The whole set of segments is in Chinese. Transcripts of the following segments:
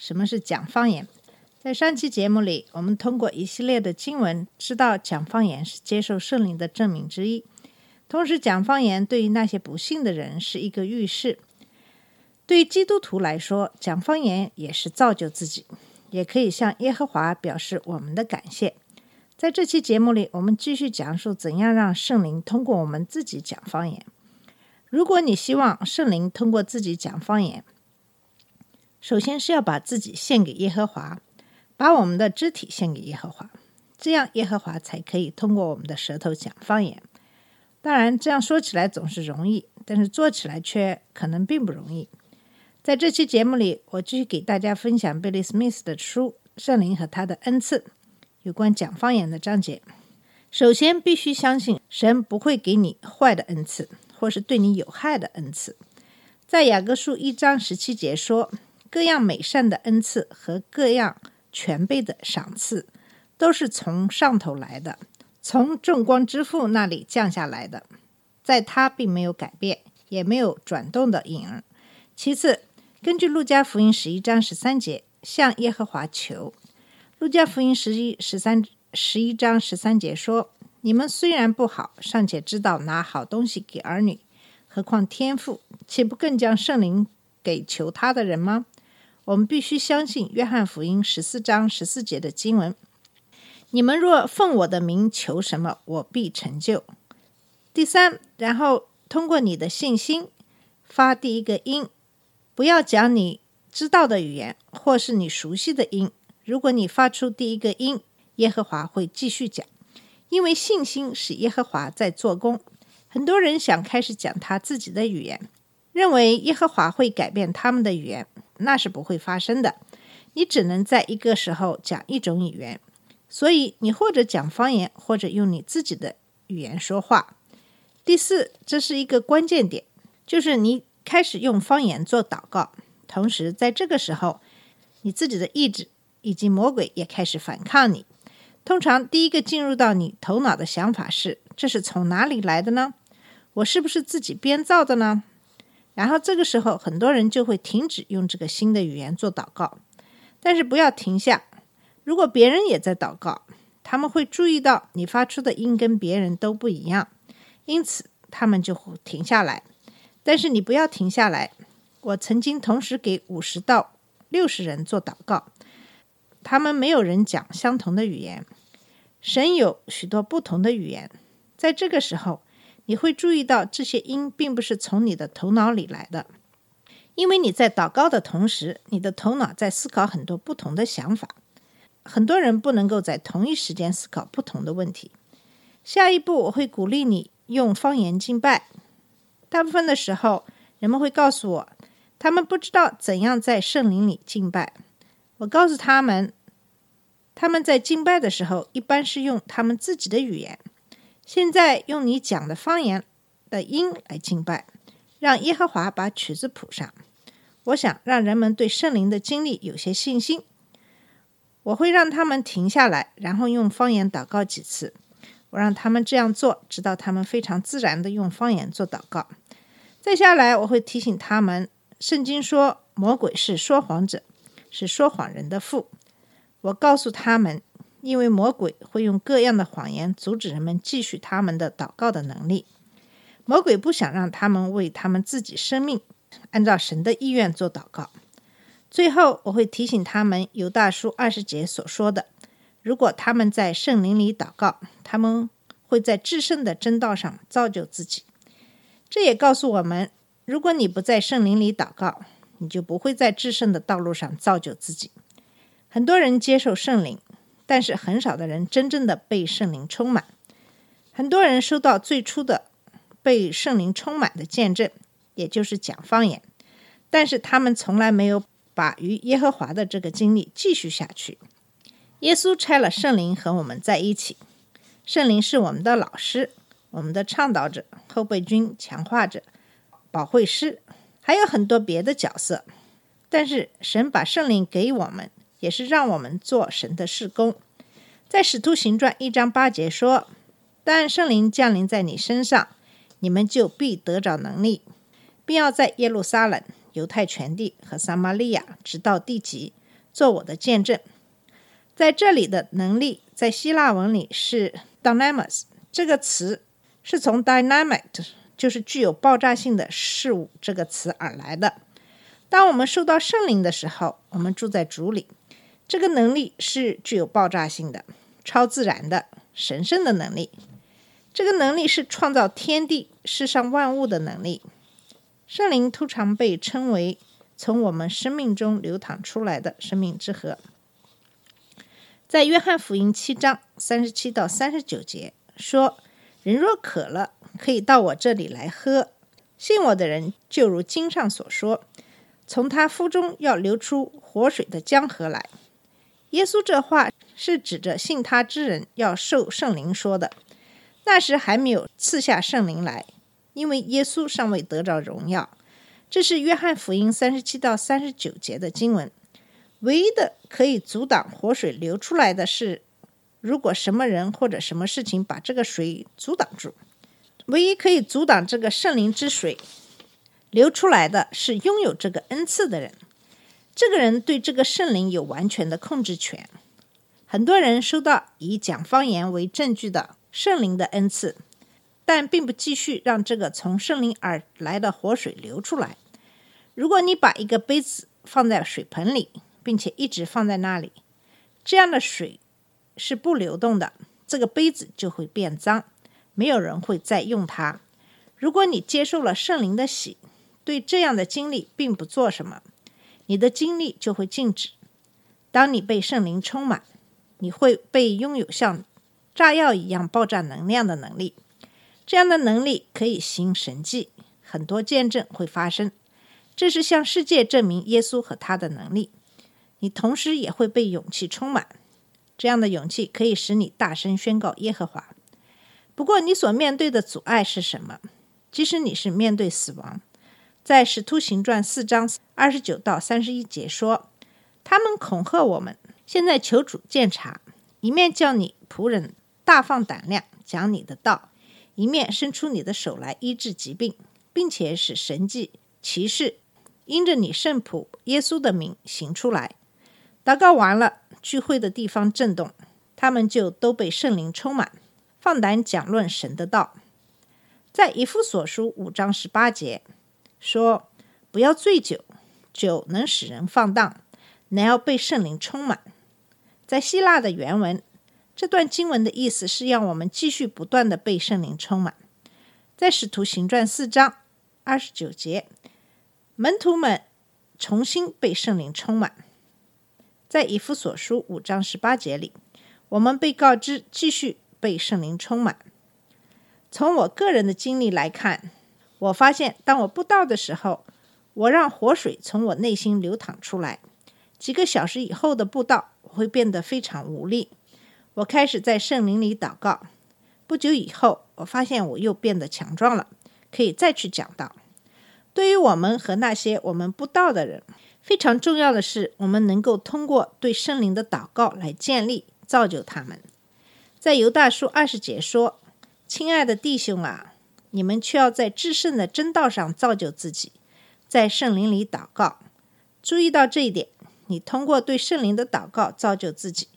什么是讲方言？在上期节目里，我们通过一系列的经文，知道讲方言是接受圣灵的证明之一。同时，讲方言对于那些不信的人是一个预示。对基督徒来说，讲方言也是造就自己，也可以向耶和华表示我们的感谢。在这期节目里，我们继续讲述怎样让圣灵通过我们自己讲方言。如果你希望圣灵通过自己讲方言，首先是要把自己献给耶和华，把我们的肢体献给耶和华，这样耶和华才可以通过我们的舌头讲方言。当然，这样说起来总是容易，但是做起来却可能并不容易。在这期节目里，我继续给大家分享贝利·史密斯的书《圣灵和他的恩赐》有关讲方言的章节。首先，必须相信神不会给你坏的恩赐。或是对你有害的恩赐，在雅各书一章十七节说，各样美善的恩赐和各样全备的赏赐，都是从上头来的，从众光之父那里降下来的，在他并没有改变，也没有转动的影儿。其次，根据路加福音十一章十三节，向耶和华求。路加福音十一十三十一章十三节说。你们虽然不好，尚且知道拿好东西给儿女，何况天父，岂不更将圣灵给求他的人吗？我们必须相信约翰福音十四章十四节的经文：你们若奉我的名求什么，我必成就。第三，然后通过你的信心发第一个音，不要讲你知道的语言，或是你熟悉的音。如果你发出第一个音，耶和华会继续讲。因为信心使耶和华在做工，很多人想开始讲他自己的语言，认为耶和华会改变他们的语言，那是不会发生的。你只能在一个时候讲一种语言，所以你或者讲方言，或者用你自己的语言说话。第四，这是一个关键点，就是你开始用方言做祷告，同时在这个时候，你自己的意志以及魔鬼也开始反抗你。通常第一个进入到你头脑的想法是：这是从哪里来的呢？我是不是自己编造的呢？然后这个时候，很多人就会停止用这个新的语言做祷告。但是不要停下。如果别人也在祷告，他们会注意到你发出的音跟别人都不一样，因此他们就会停下来。但是你不要停下来。我曾经同时给五十到六十人做祷告。他们没有人讲相同的语言，神有许多不同的语言。在这个时候，你会注意到这些音并不是从你的头脑里来的，因为你在祷告的同时，你的头脑在思考很多不同的想法。很多人不能够在同一时间思考不同的问题。下一步，我会鼓励你用方言敬拜。大部分的时候，人们会告诉我，他们不知道怎样在圣灵里敬拜。我告诉他们，他们在敬拜的时候一般是用他们自己的语言。现在用你讲的方言的音来敬拜，让耶和华把曲子谱上。我想让人们对圣灵的经历有些信心。我会让他们停下来，然后用方言祷告几次。我让他们这样做，直到他们非常自然的用方言做祷告。再下来，我会提醒他们，圣经说魔鬼是说谎者。是说谎人的父。我告诉他们，因为魔鬼会用各样的谎言阻止人们继续他们的祷告的能力。魔鬼不想让他们为他们自己生命按照神的意愿做祷告。最后，我会提醒他们，犹大叔二十节所说的：如果他们在圣灵里祷告，他们会在至圣的真道上造就自己。这也告诉我们，如果你不在圣灵里祷告，你就不会在至圣的道路上造就自己。很多人接受圣灵，但是很少的人真正的被圣灵充满。很多人收到最初的被圣灵充满的见证，也就是讲方言，但是他们从来没有把与耶和华的这个经历继续下去。耶稣拆了圣灵和我们在一起，圣灵是我们的老师、我们的倡导者、后备军、强化者、保惠师，还有很多别的角色。但是神把圣灵给我们，也是让我们做神的事工。在使徒行传一章八节说：“但圣灵降临在你身上，你们就必得着能力，并要在耶路撒冷、犹太全地和撒玛利亚，直到地极，做我的见证。”在这里的能力，在希腊文里是 “dynamis” 这个词，是从 “dynamite”，就是具有爆炸性的事物这个词而来的。当我们受到圣灵的时候，我们住在主里，这个能力是具有爆炸性的、超自然的、神圣的能力。这个能力是创造天地、世上万物的能力。圣灵通常被称为从我们生命中流淌出来的生命之河。在约翰福音七章三十七到三十九节说：“人若渴了，可以到我这里来喝。信我的人，就如经上所说。”从他腹中要流出活水的江河来。耶稣这话是指着信他之人要受圣灵说的。那时还没有赐下圣灵来，因为耶稣尚未得着荣耀。这是约翰福音三十七到三十九节的经文。唯一的可以阻挡活水流出来的是，如果什么人或者什么事情把这个水阻挡住。唯一可以阻挡这个圣灵之水。流出来的是拥有这个恩赐的人，这个人对这个圣灵有完全的控制权。很多人收到以讲方言为证据的圣灵的恩赐，但并不继续让这个从圣灵而来的活水流出来。如果你把一个杯子放在水盆里，并且一直放在那里，这样的水是不流动的，这个杯子就会变脏，没有人会再用它。如果你接受了圣灵的洗，对这样的经历并不做什么，你的精力就会静止。当你被圣灵充满，你会被拥有像炸药一样爆炸能量的能力。这样的能力可以行神迹，很多见证会发生。这是向世界证明耶稣和他的能力。你同时也会被勇气充满，这样的勇气可以使你大声宣告耶和华。不过，你所面对的阻碍是什么？即使你是面对死亡。在《使徒行传》四章二十九到三十一节说：“他们恐吓我们，现在求主鉴察，一面叫你仆人大放胆量讲你的道，一面伸出你的手来医治疾病，并且使神迹奇事因着你圣仆耶稣的名行出来。”祷告完了，聚会的地方震动，他们就都被圣灵充满，放胆讲论神的道。在以弗所书五章十八节。说不要醉酒，酒能使人放荡，乃要被圣灵充满。在希腊的原文，这段经文的意思是让我们继续不断的被圣灵充满。在使徒行传四章二十九节，门徒们重新被圣灵充满。在以弗所书五章十八节里，我们被告知继续被圣灵充满。从我个人的经历来看。我发现，当我布道的时候，我让活水从我内心流淌出来。几个小时以后的布道，我会变得非常无力。我开始在圣灵里祷告。不久以后，我发现我又变得强壮了，可以再去讲道。对于我们和那些我们不道的人，非常重要的是，我们能够通过对圣灵的祷告来建立、造就他们。在犹大书二十节说：“亲爱的弟兄啊。”你们却要在至圣的真道上造就自己，在圣灵里祷告。注意到这一点，你通过对圣灵的祷告造就自己。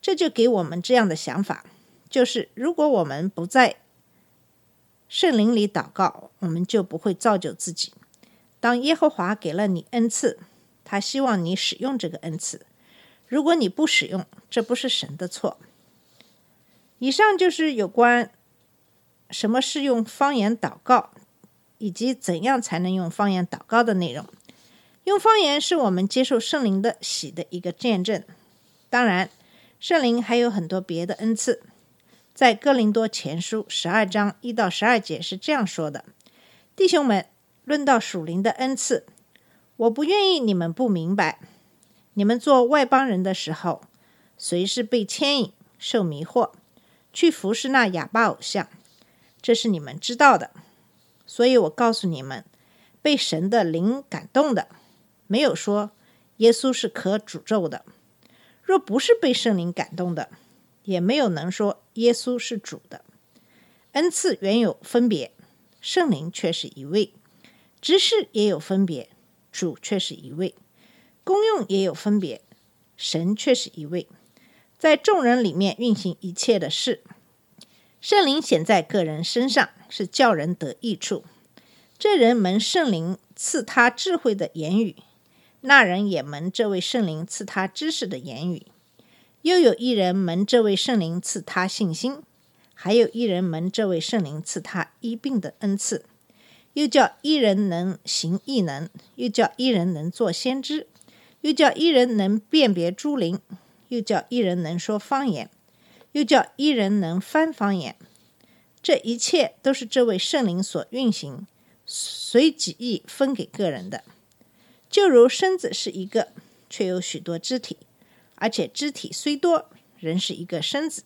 这就给我们这样的想法：就是如果我们不在圣灵里祷告，我们就不会造就自己。当耶和华给了你恩赐，他希望你使用这个恩赐。如果你不使用，这不是神的错。以上就是有关。什么是用方言祷告，以及怎样才能用方言祷告的内容？用方言是我们接受圣灵的喜的一个见证。当然，圣灵还有很多别的恩赐。在哥林多前书十二章一到十二节是这样说的：“弟兄们，论到属灵的恩赐，我不愿意你们不明白。你们做外邦人的时候，随时被牵引、受迷惑，去服侍那哑巴偶像，这是你们知道的。所以我告诉你们，被神的灵感动的，没有说耶稣是可诅咒的；若不是被圣灵感动的，也没有能说耶稣是主的。恩赐原有分别，圣灵却是一位；执事也有分别，主却是一位。功用也有分别，神却是一位，在众人里面运行一切的事。圣灵显在个人身上，是叫人得益处。这人蒙圣灵赐他智慧的言语，那人也蒙这位圣灵赐他知识的言语。又有一人蒙这位圣灵赐他信心，还有一人蒙这位圣灵赐他医病的恩赐。又叫一人能行异能，又叫一人能做先知。又叫一人能辨别诸灵，又叫一人能说方言，又叫一人能翻方言。这一切都是这位圣灵所运行，随己意分给个人的。就如身子是一个，却有许多肢体，而且肢体虽多，仍是一个身子。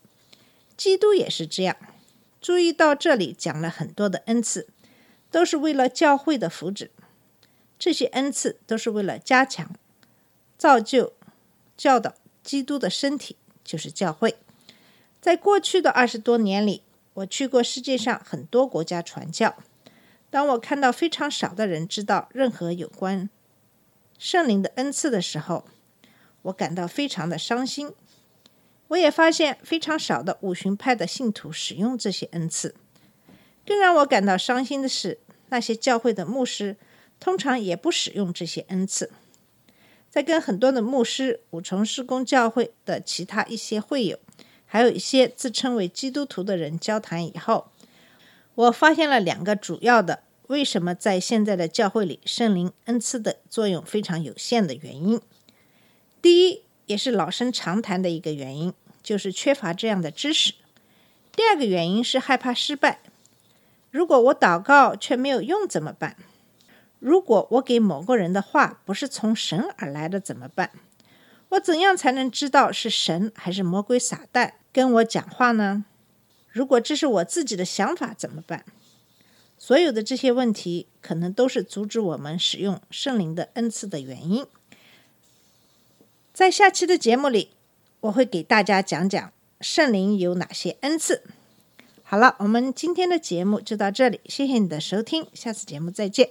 基督也是这样。注意到这里讲了很多的恩赐，都是为了教会的福祉。这些恩赐都是为了加强。造就、教导基督的身体就是教会。在过去的二十多年里，我去过世界上很多国家传教。当我看到非常少的人知道任何有关圣灵的恩赐的时候，我感到非常的伤心。我也发现非常少的五旬派的信徒使用这些恩赐。更让我感到伤心的是，那些教会的牧师通常也不使用这些恩赐。在跟很多的牧师、五重施工教会的其他一些会友，还有一些自称为基督徒的人交谈以后，我发现了两个主要的为什么在现在的教会里圣灵恩赐的作用非常有限的原因。第一，也是老生常谈的一个原因，就是缺乏这样的知识。第二个原因是害怕失败。如果我祷告却没有用怎么办？如果我给某个人的话不是从神而来的怎么办？我怎样才能知道是神还是魔鬼撒旦跟我讲话呢？如果这是我自己的想法怎么办？所有的这些问题可能都是阻止我们使用圣灵的恩赐的原因。在下期的节目里，我会给大家讲讲圣灵有哪些恩赐。好了，我们今天的节目就到这里，谢谢你的收听，下次节目再见。